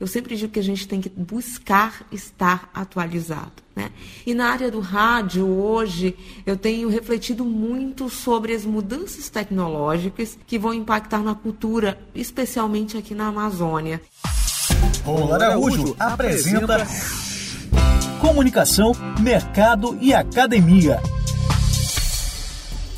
eu sempre digo que a gente tem que buscar estar atualizado. Né? E na área do rádio, hoje, eu tenho refletido muito sobre as mudanças tecnológicas que vão impactar na cultura, especialmente aqui na Amazônia. Romulo Araújo apresenta Comunicação, Mercado e Academia.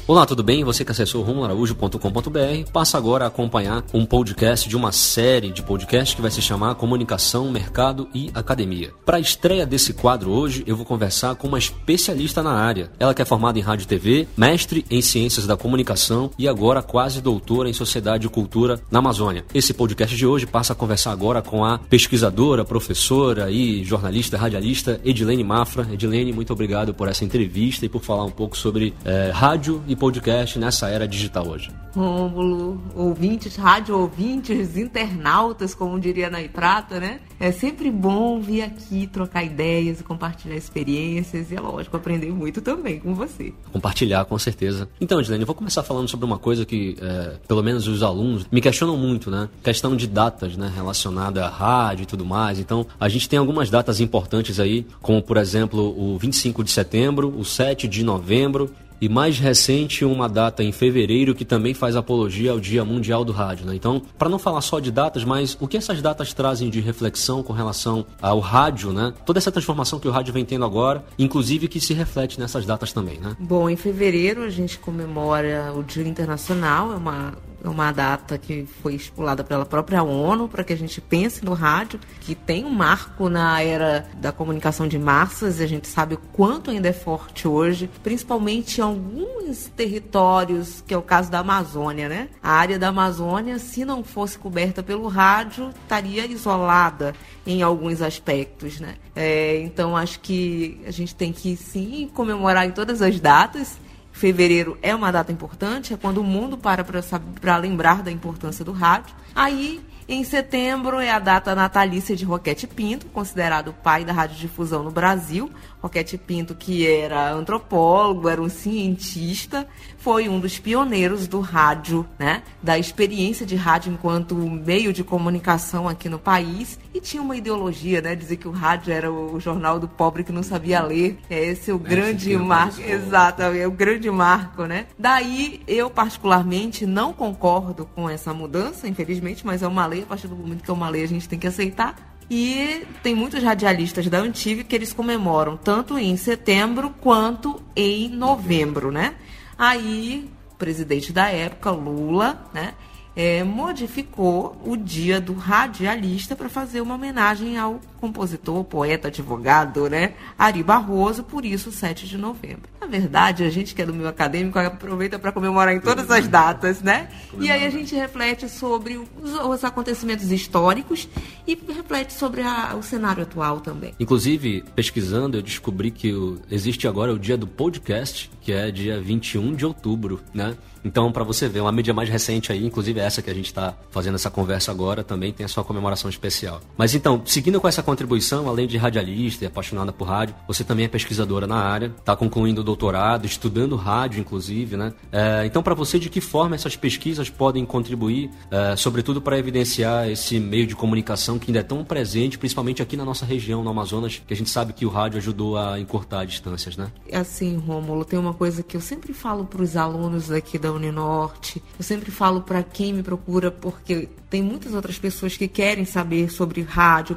Olá, tudo bem? Você que acessou rumularaújo.com.br passa agora a acompanhar um podcast de uma série de podcasts que vai se chamar Comunicação, Mercado e Academia. Para a estreia desse quadro hoje, eu vou conversar com uma especialista na área. Ela que é formada em rádio e TV, mestre em ciências da comunicação e agora quase doutora em sociedade e cultura na Amazônia. Esse podcast de hoje passa a conversar agora com a pesquisadora, professora e jornalista, radialista Edilene Mafra. Edilene, muito obrigado por essa entrevista e por falar um pouco sobre é, rádio e podcast nessa era digital hoje? Rômulo, ouvintes, rádio ouvintes, internautas, como diria na Prata, né? É sempre bom vir aqui trocar ideias e compartilhar experiências e, é lógico, aprender muito também com você. Compartilhar, com certeza. Então, Edilene, eu vou começar falando sobre uma coisa que, é, pelo menos os alunos, me questionam muito, né? Questão de datas, né? Relacionada à rádio e tudo mais. Então, a gente tem algumas datas importantes aí, como, por exemplo, o 25 de setembro, o 7 de novembro e mais recente uma data em fevereiro que também faz apologia ao Dia Mundial do Rádio. Né? Então, para não falar só de datas, mas o que essas datas trazem de reflexão com relação ao rádio, né? Toda essa transformação que o rádio vem tendo agora, inclusive que se reflete nessas datas também, né? Bom, em fevereiro a gente comemora o Dia Internacional, é uma uma data que foi estipulada pela própria ONU para que a gente pense no rádio, que tem um marco na era da comunicação de massas, e a gente sabe o quanto ainda é forte hoje, principalmente em alguns territórios, que é o caso da Amazônia, né? A área da Amazônia, se não fosse coberta pelo rádio, estaria isolada em alguns aspectos, né? É, então acho que a gente tem que sim comemorar em todas as datas Fevereiro é uma data importante, é quando o mundo para para lembrar da importância do rádio. Aí, em setembro, é a data natalícia de Roquete Pinto, considerado o pai da radiodifusão no Brasil. Roquete Pinto, que era antropólogo, era um cientista, foi um dos pioneiros do rádio, né? Da experiência de rádio enquanto meio de comunicação aqui no país. E tinha uma ideologia, né? Dizer que o rádio era o jornal do pobre que não sabia ler. É esse é o é, grande marco. Exato, é o grande marco, né? Daí, eu particularmente não concordo com essa mudança, infelizmente, mas é uma lei. A partir do momento que é uma lei, a gente tem que aceitar. E tem muitos radialistas da antiga que eles comemoram tanto em setembro quanto em novembro, né? Aí, o presidente da época, Lula, né? é, modificou o dia do radialista para fazer uma homenagem ao compositor, poeta, advogado, né, Ari Barroso, por isso 7 de novembro. Na verdade, a gente que é do meio acadêmico aproveita para comemorar em todas as datas, né? E aí a gente reflete sobre os, os acontecimentos históricos e reflete sobre a, o cenário atual também. Inclusive, pesquisando, eu descobri que o, existe agora o dia do podcast, que é dia 21 de outubro, né? Então, para você ver, uma mídia mais recente aí, inclusive essa que a gente está fazendo essa conversa agora, também tem a sua comemoração especial. Mas então, seguindo com essa contribuição, além de radialista e apaixonada por rádio, você também é pesquisadora na área, está concluindo o doutorado, estudando rádio, inclusive, né? É, então, para você, de que forma essas pesquisas podem contribuir, é, sobretudo para evidenciar esse meio de comunicação que ainda é tão presente, principalmente aqui na nossa região, no Amazonas, que a gente sabe que o rádio ajudou a encurtar distâncias, né? Assim, Rômulo, tem uma coisa que eu sempre falo para os alunos aqui da Uninorte. Eu sempre falo para quem me procura, porque tem muitas outras pessoas que querem saber sobre rádio,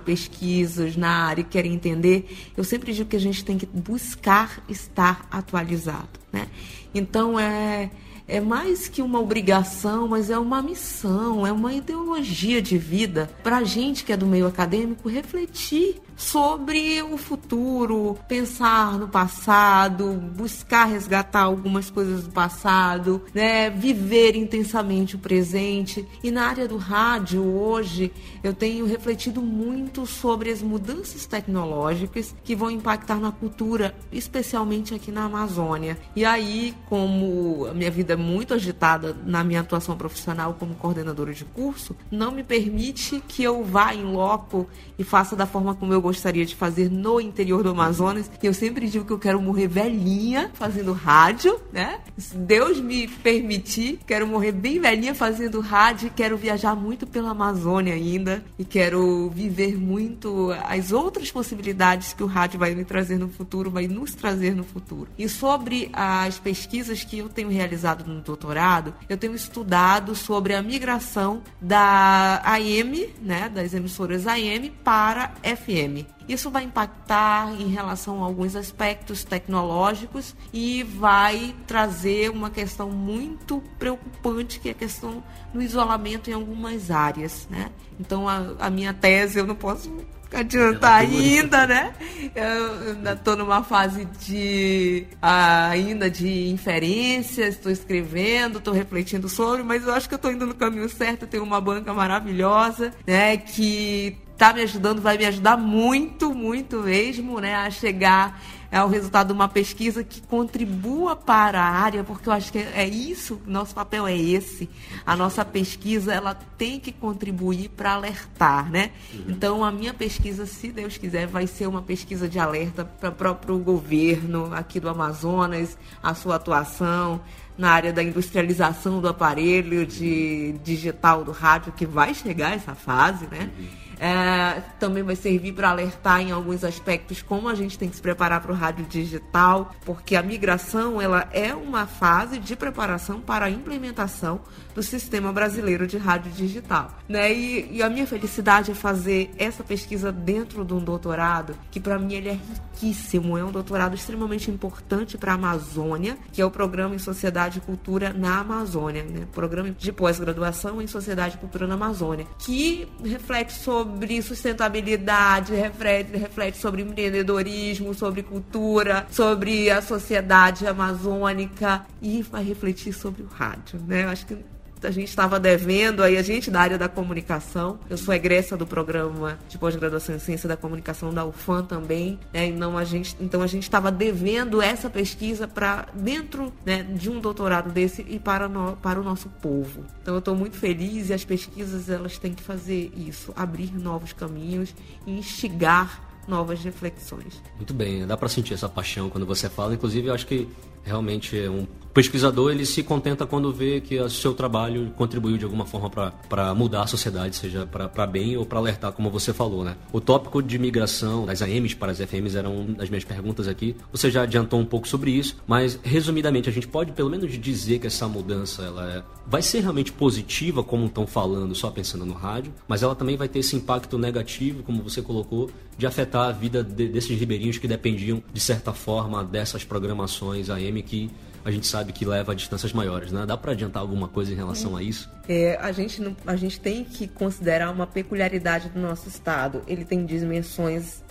na área, querem entender. Eu sempre digo que a gente tem que buscar estar atualizado, né? Então é é mais que uma obrigação, mas é uma missão, é uma ideologia de vida para a gente que é do meio acadêmico refletir sobre o futuro, pensar no passado, buscar resgatar algumas coisas do passado, né, viver intensamente o presente. E na área do rádio hoje, eu tenho refletido muito sobre as mudanças tecnológicas que vão impactar na cultura, especialmente aqui na Amazônia. E aí, como a minha vida é muito agitada na minha atuação profissional como coordenadora de curso, não me permite que eu vá em loco e faça da forma como eu gostaria de fazer no interior do Amazonas. Eu sempre digo que eu quero morrer velhinha fazendo rádio, né? Se Deus me permitir, quero morrer bem velhinha fazendo rádio, quero viajar muito pela Amazônia ainda e quero viver muito as outras possibilidades que o rádio vai me trazer no futuro, vai nos trazer no futuro. E sobre as pesquisas que eu tenho realizado no doutorado, eu tenho estudado sobre a migração da AM, né, das emissoras AM para FM. Isso vai impactar em relação a alguns aspectos tecnológicos e vai trazer uma questão muito preocupante, que é a questão do isolamento em algumas áreas. Né? Então, a, a minha tese, eu não posso adiantar ainda, né? Eu ainda estou numa fase de ainda de inferências, estou escrevendo, estou refletindo sobre, mas eu acho que eu estou indo no caminho certo. Tenho uma banca maravilhosa, né? Que tá me ajudando, vai me ajudar muito, muito mesmo, né, a chegar ao resultado de uma pesquisa que contribua para a área, porque eu acho que é isso, nosso papel é esse. A nossa pesquisa, ela tem que contribuir para alertar, né? Uhum. Então, a minha pesquisa, se Deus quiser, vai ser uma pesquisa de alerta para o próprio governo aqui do Amazonas, a sua atuação, na área da industrialização do aparelho de digital do rádio, que vai chegar essa fase, né? Uhum. É, também vai servir para alertar em alguns aspectos como a gente tem que se preparar para o rádio digital, porque a migração ela é uma fase de preparação para a implementação do sistema brasileiro de rádio digital. Né? E, e a minha felicidade é fazer essa pesquisa dentro de um doutorado, que para mim ele é riquíssimo, é um doutorado extremamente importante para a Amazônia, que é o Programa em Sociedade e Cultura na Amazônia, né? programa de pós-graduação em Sociedade e Cultura na Amazônia, que reflete sobre sustentabilidade, reflete, reflete sobre empreendedorismo, sobre cultura, sobre a sociedade amazônica e vai refletir sobre o rádio. Né? Eu acho que a gente estava devendo aí, a gente da área da comunicação. Eu sou egressa do programa de pós-graduação em ciência da comunicação da UFAM também, né? Então a gente então a gente estava devendo essa pesquisa para dentro né, de um doutorado desse e para, no, para o nosso povo. Então eu estou muito feliz e as pesquisas elas têm que fazer isso, abrir novos caminhos e instigar novas reflexões. Muito bem, dá para sentir essa paixão quando você fala. Inclusive, eu acho que realmente é um pesquisador ele se contenta quando vê que o seu trabalho contribuiu de alguma forma para mudar a sociedade, seja para bem ou para alertar, como você falou, né? O tópico de migração das AMs para as FMs era uma das minhas perguntas aqui. Você já adiantou um pouco sobre isso, mas resumidamente a gente pode pelo menos dizer que essa mudança ela é, vai ser realmente positiva, como estão falando, só pensando no rádio, mas ela também vai ter esse impacto negativo, como você colocou, de afetar a vida de, desses ribeirinhos que dependiam de certa forma dessas programações AM que a gente sabe que leva a distâncias maiores, né? Dá para adiantar alguma coisa em relação a isso? É, a, gente não, a gente tem que considerar uma peculiaridade do nosso estado. Ele tem dimensões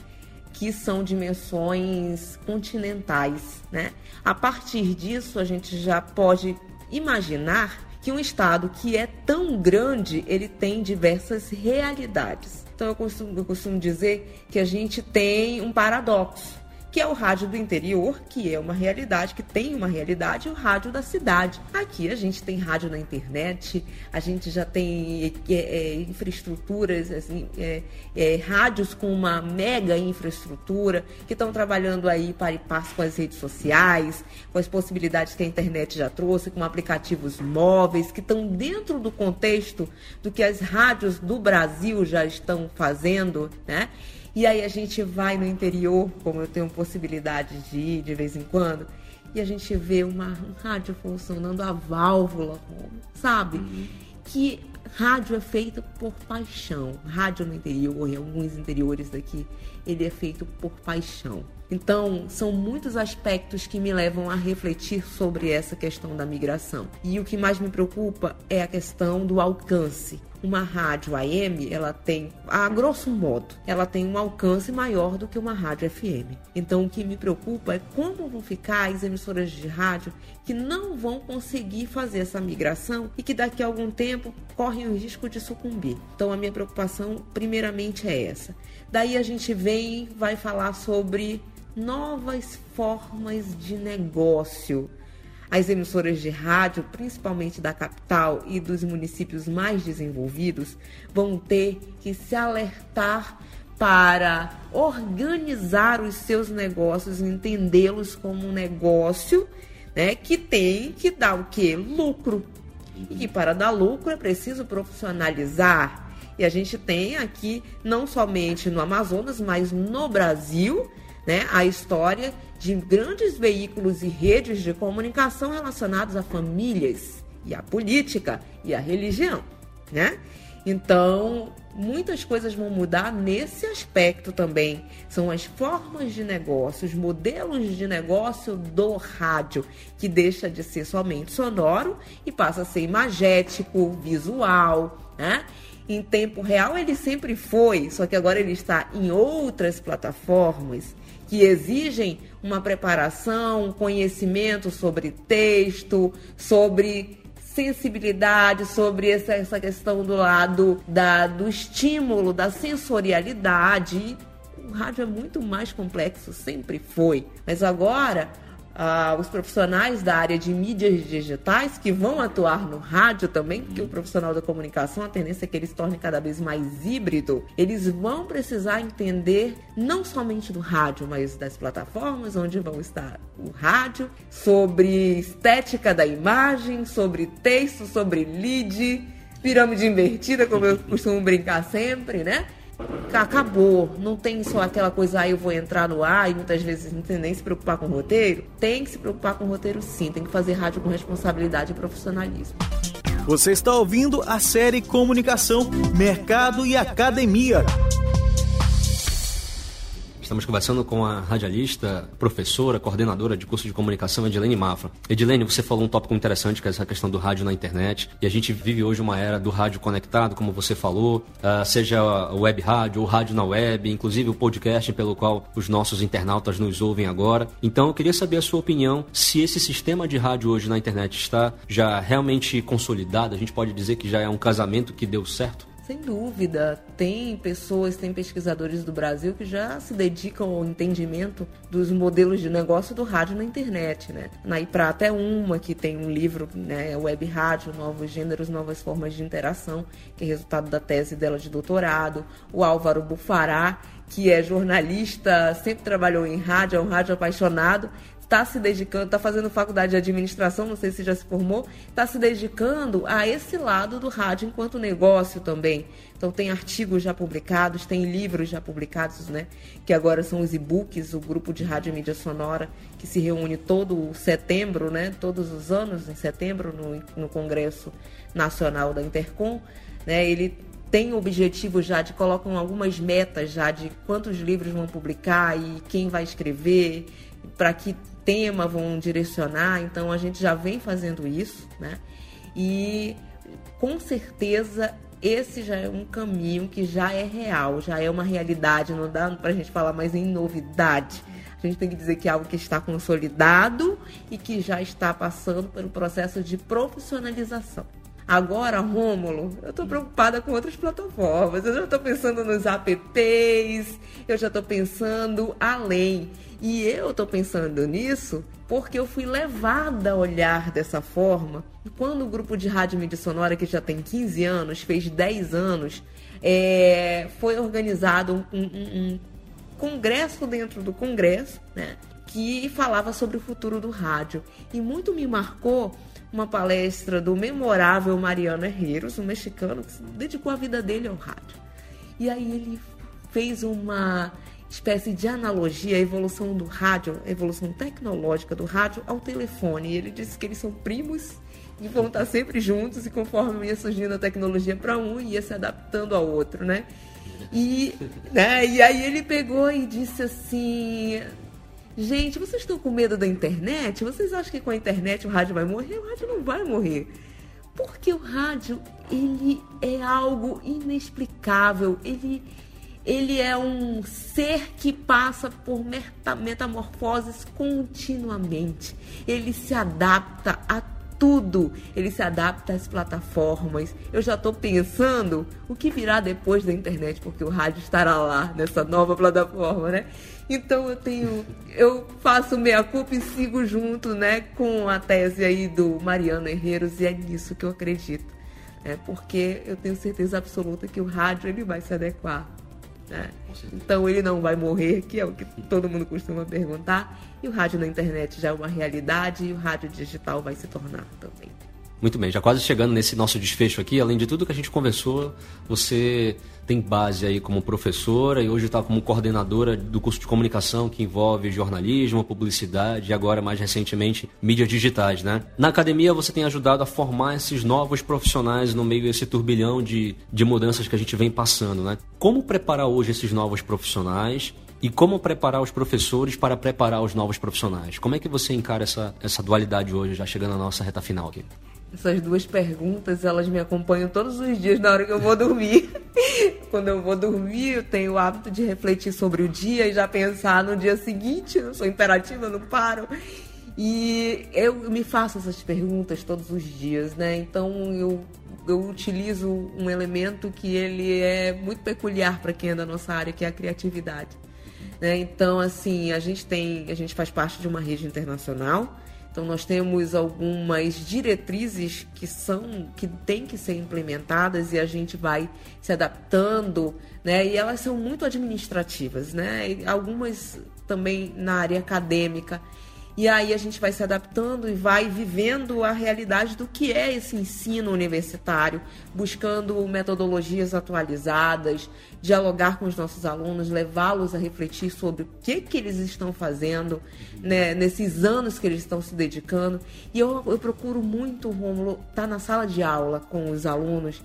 que são dimensões continentais, né? A partir disso, a gente já pode imaginar que um estado que é tão grande, ele tem diversas realidades. Então eu costumo, eu costumo dizer que a gente tem um paradoxo que é o rádio do interior, que é uma realidade, que tem uma realidade, e o rádio da cidade. Aqui a gente tem rádio na internet, a gente já tem é, é, infraestruturas, assim, é, é, rádios com uma mega infraestrutura, que estão trabalhando aí para e passo com as redes sociais, com as possibilidades que a internet já trouxe, com aplicativos móveis, que estão dentro do contexto do que as rádios do Brasil já estão fazendo, né? E aí a gente vai no interior, como eu tenho possibilidade de ir de vez em quando, e a gente vê uma, um rádio funcionando a válvula, sabe? Uhum. Que rádio é feito por paixão. Rádio no interior, em alguns interiores daqui, ele é feito por paixão. Então, são muitos aspectos que me levam a refletir sobre essa questão da migração. E o que mais me preocupa é a questão do alcance uma rádio AM, ela tem, a grosso modo, ela tem um alcance maior do que uma rádio FM. Então, o que me preocupa é como vão ficar as emissoras de rádio que não vão conseguir fazer essa migração e que daqui a algum tempo correm o risco de sucumbir. Então, a minha preocupação, primeiramente, é essa. Daí a gente vem, vai falar sobre novas formas de negócio as emissoras de rádio, principalmente da capital e dos municípios mais desenvolvidos, vão ter que se alertar para organizar os seus negócios, entendê-los como um negócio, né, que tem que dar o que? Lucro. E que para dar lucro é preciso profissionalizar. E a gente tem aqui, não somente no Amazonas, mas no Brasil, né, a história de grandes veículos e redes de comunicação relacionados a famílias e a política e a religião, né? Então, muitas coisas vão mudar nesse aspecto também. São as formas de negócio, os modelos de negócio do rádio, que deixa de ser somente sonoro e passa a ser imagético, visual, né? Em tempo real ele sempre foi, só que agora ele está em outras plataformas que exigem uma preparação, conhecimento sobre texto, sobre sensibilidade, sobre essa, essa questão do lado da, do estímulo, da sensorialidade. O rádio é muito mais complexo, sempre foi. Mas agora ah, os profissionais da área de mídias digitais que vão atuar no rádio também, porque o profissional da comunicação, a tendência é que ele se torne cada vez mais híbrido, eles vão precisar entender não somente do rádio, mas das plataformas onde vão estar o rádio, sobre estética da imagem, sobre texto, sobre lead, pirâmide invertida, como eu costumo brincar sempre, né? Acabou. Não tem só aquela coisa, ah, eu vou entrar no ar e muitas vezes não tem nem se preocupar com o roteiro. Tem que se preocupar com o roteiro sim, tem que fazer rádio com responsabilidade e profissionalismo. Você está ouvindo a série Comunicação, Mercado e Academia. Estamos conversando com a radialista, professora, coordenadora de curso de comunicação, Edilene Mafra. Edilene, você falou um tópico interessante, que é essa questão do rádio na internet. E a gente vive hoje uma era do rádio conectado, como você falou, uh, seja web rádio ou rádio na web, inclusive o podcast pelo qual os nossos internautas nos ouvem agora. Então, eu queria saber a sua opinião se esse sistema de rádio hoje na internet está já realmente consolidado. A gente pode dizer que já é um casamento que deu certo? Sem dúvida, tem pessoas, tem pesquisadores do Brasil que já se dedicam ao entendimento dos modelos de negócio do rádio na internet, né? Na Iprata é uma que tem um livro, né, Web Rádio, Novos Gêneros, Novas Formas de Interação, que é resultado da tese dela de doutorado. O Álvaro Bufará, que é jornalista, sempre trabalhou em rádio, é um rádio apaixonado, está se dedicando, está fazendo faculdade de administração, não sei se já se formou, está se dedicando a esse lado do rádio enquanto negócio também. Então tem artigos já publicados, tem livros já publicados, né? Que agora são os e-books, o grupo de rádio e mídia sonora, que se reúne todo setembro, né? Todos os anos, em setembro, no, no Congresso Nacional da Intercom. Né? Ele tem objetivo já de colocam algumas metas já de quantos livros vão publicar e quem vai escrever, para que tema vão direcionar, então a gente já vem fazendo isso, né? E com certeza esse já é um caminho que já é real, já é uma realidade, não dá para a gente falar mais em novidade. A gente tem que dizer que é algo que está consolidado e que já está passando pelo processo de profissionalização. Agora, Rômulo, eu estou preocupada com outras plataformas. Eu já estou pensando nos apps, eu já estou pensando além. E eu estou pensando nisso porque eu fui levada a olhar dessa forma. Quando o grupo de rádio mídia sonora, que já tem 15 anos, fez 10 anos, é, foi organizado um, um, um congresso dentro do congresso, né? Que falava sobre o futuro do rádio. E muito me marcou uma palestra do memorável Mariano Herreros, um mexicano que dedicou a vida dele ao rádio. E aí ele fez uma espécie de analogia à evolução do rádio, a evolução tecnológica do rádio ao telefone. E ele disse que eles são primos e vão estar sempre juntos e conforme ia surgindo a tecnologia para um, ia se adaptando ao outro, né? E, né, e aí ele pegou e disse assim: Gente, vocês estão com medo da internet? Vocês acham que com a internet o rádio vai morrer? O rádio não vai morrer. Porque o rádio, ele é algo inexplicável. Ele, ele é um ser que passa por metamorfoses continuamente. Ele se adapta a tudo. Ele se adapta às plataformas. Eu já estou pensando o que virá depois da internet, porque o rádio estará lá nessa nova plataforma, né? Então eu tenho, eu faço meia culpa e sigo junto, né, com a tese aí do Mariano Herreiros e é nisso que eu acredito, é porque eu tenho certeza absoluta que o rádio ele vai se adequar Né? Então ele não vai morrer, que é o que todo mundo costuma perguntar. E o rádio na internet já é uma realidade e o rádio digital vai se tornar também. Muito bem, já quase chegando nesse nosso desfecho aqui, além de tudo que a gente conversou, você tem base aí como professora e hoje está como coordenadora do curso de comunicação que envolve jornalismo, publicidade e agora mais recentemente mídias digitais, né? Na academia você tem ajudado a formar esses novos profissionais no meio desse turbilhão de, de mudanças que a gente vem passando, né? Como preparar hoje esses novos profissionais e como preparar os professores para preparar os novos profissionais? Como é que você encara essa, essa dualidade hoje, já chegando à nossa reta final aqui? Essas duas perguntas, elas me acompanham todos os dias na hora que eu vou dormir. Quando eu vou dormir, eu tenho o hábito de refletir sobre o dia e já pensar no dia seguinte. Eu sou imperativa, não paro. E eu me faço essas perguntas todos os dias, né? Então eu, eu utilizo um elemento que ele é muito peculiar para quem é da nossa área, que é a criatividade. Né? Então, assim, a gente tem, a gente faz parte de uma rede internacional então nós temos algumas diretrizes que são que têm que ser implementadas e a gente vai se adaptando, né? E elas são muito administrativas, né? E algumas também na área acadêmica. E aí a gente vai se adaptando e vai vivendo a realidade do que é esse ensino universitário, buscando metodologias atualizadas, dialogar com os nossos alunos, levá-los a refletir sobre o que, que eles estão fazendo né, nesses anos que eles estão se dedicando. E eu, eu procuro muito, Rômulo, estar tá na sala de aula com os alunos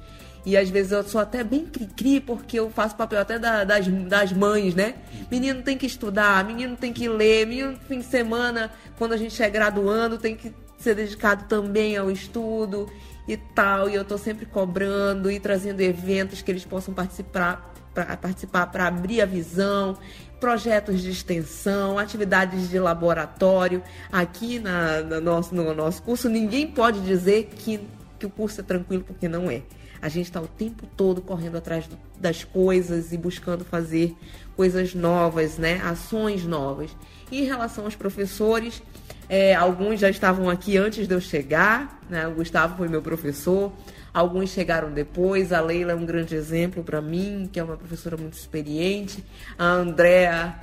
e às vezes eu sou até bem cri-cri, porque eu faço papel até da, das, das mães, né? Menino tem que estudar, menino tem que ler, menino fim de semana, quando a gente é graduando, tem que ser dedicado também ao estudo e tal. E eu tô sempre cobrando e trazendo eventos que eles possam participar para participar para abrir a visão, projetos de extensão, atividades de laboratório. Aqui na, na nosso, no nosso curso, ninguém pode dizer que, que o curso é tranquilo, porque não é. A gente está o tempo todo correndo atrás das coisas e buscando fazer coisas novas, né? Ações novas. E em relação aos professores, é, alguns já estavam aqui antes de eu chegar, né? O Gustavo foi meu professor. Alguns chegaram depois. A Leila é um grande exemplo para mim, que é uma professora muito experiente. A Andrea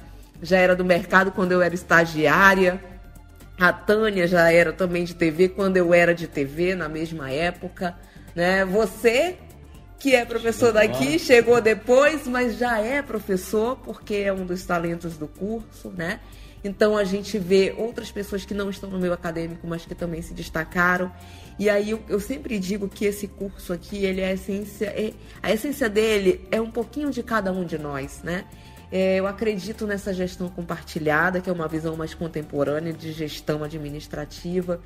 já era do mercado quando eu era estagiária. A Tânia já era também de TV quando eu era de TV, na mesma época. Né? Você, que é professor daqui, chegou depois, mas já é professor, porque é um dos talentos do curso, né? Então a gente vê outras pessoas que não estão no meio acadêmico, mas que também se destacaram. E aí eu, eu sempre digo que esse curso aqui, ele é a essência, é, a essência dele é um pouquinho de cada um de nós, né? É, eu acredito nessa gestão compartilhada, que é uma visão mais contemporânea de gestão administrativa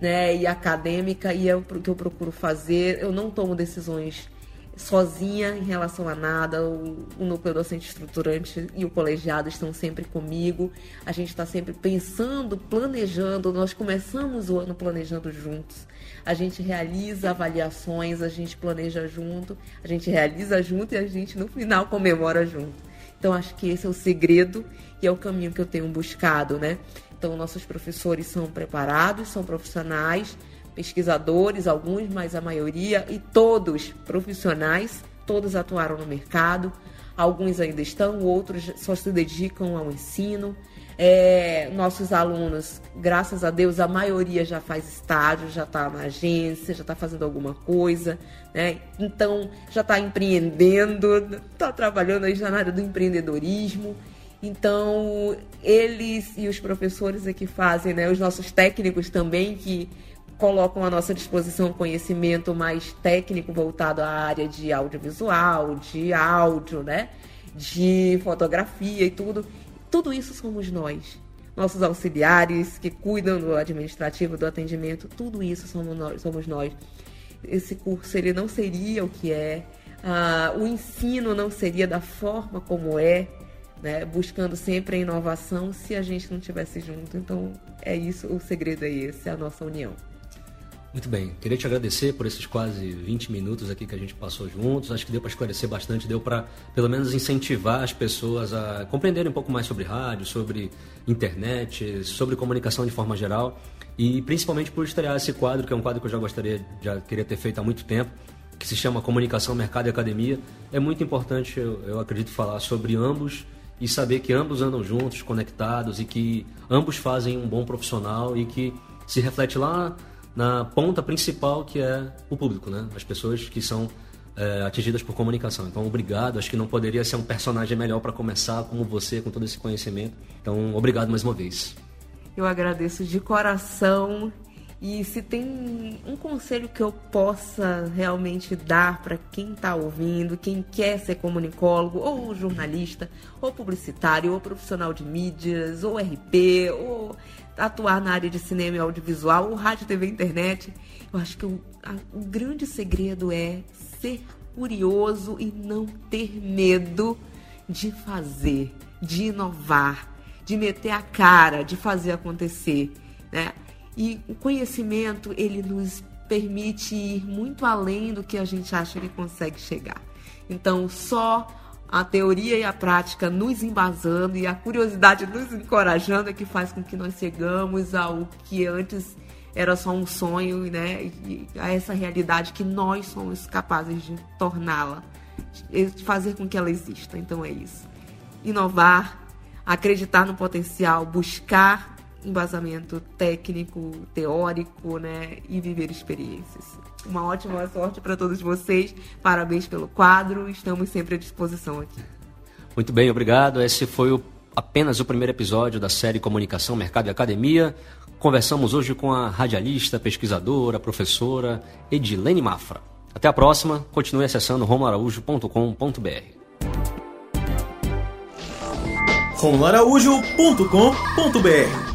né, e acadêmica, e é o que eu procuro fazer. Eu não tomo decisões sozinha em relação a nada. O, o, núcleo docente estruturante e o colegiado estão sempre comigo. A gente está sempre pensando, planejando. Nós começamos o ano planejando juntos. A gente realiza avaliações, a gente planeja junto, a gente realiza junto e a gente no final comemora junto. Então acho que esse é o segredo e é o caminho que eu tenho buscado, né? Então, nossos professores são preparados, são profissionais, pesquisadores, alguns, mas a maioria, e todos profissionais, todos atuaram no mercado. Alguns ainda estão, outros só se dedicam ao ensino. É, nossos alunos, graças a Deus, a maioria já faz estágio, já está na agência, já está fazendo alguma coisa, né? Então já está empreendendo, está trabalhando aí já na área do empreendedorismo. Então, eles e os professores é que fazem, né? Os nossos técnicos também que colocam à nossa disposição conhecimento mais técnico voltado à área de audiovisual, de áudio, né? De fotografia e tudo. Tudo isso somos nós. Nossos auxiliares que cuidam do administrativo, do atendimento, tudo isso somos nós. Somos nós. Esse curso ele não seria o que é, ah, o ensino não seria da forma como é, né, buscando sempre a inovação se a gente não estivesse junto. Então é isso, o segredo é esse, é a nossa união. Muito bem, queria te agradecer por esses quase 20 minutos aqui que a gente passou juntos. Acho que deu para esclarecer bastante, deu para pelo menos incentivar as pessoas a compreenderem um pouco mais sobre rádio, sobre internet, sobre comunicação de forma geral e principalmente por estrear esse quadro, que é um quadro que eu já gostaria, já queria ter feito há muito tempo, que se chama Comunicação, Mercado e Academia. É muito importante, eu, eu acredito, falar sobre ambos e saber que ambos andam juntos, conectados e que ambos fazem um bom profissional e que se reflete lá na ponta principal que é o público, né? As pessoas que são é, atingidas por comunicação. Então, obrigado. Acho que não poderia ser um personagem melhor para começar como você, com todo esse conhecimento. Então, obrigado mais uma vez. Eu agradeço de coração. E se tem um conselho que eu possa realmente dar para quem está ouvindo, quem quer ser comunicólogo, ou jornalista, ou publicitário, ou profissional de mídias, ou RP, ou atuar na área de cinema e audiovisual, ou rádio, TV e internet, eu acho que o, a, o grande segredo é ser curioso e não ter medo de fazer, de inovar, de meter a cara, de fazer acontecer, né? E o conhecimento, ele nos permite ir muito além do que a gente acha que consegue chegar. Então, só a teoria e a prática nos embasando e a curiosidade nos encorajando é que faz com que nós chegamos ao que antes era só um sonho, né? E a essa realidade que nós somos capazes de torná-la, de fazer com que ela exista. Então é isso. Inovar, acreditar no potencial, buscar embasamento técnico, teórico, né, e viver experiências. Uma ótima sorte para todos vocês. Parabéns pelo quadro. Estamos sempre à disposição aqui. Muito bem, obrigado. Esse foi o, apenas o primeiro episódio da série Comunicação, Mercado e Academia. Conversamos hoje com a radialista, pesquisadora, professora Edilene Mafra. Até a próxima. Continue acessando romoaraújo.com.br. romoaraújo.com.br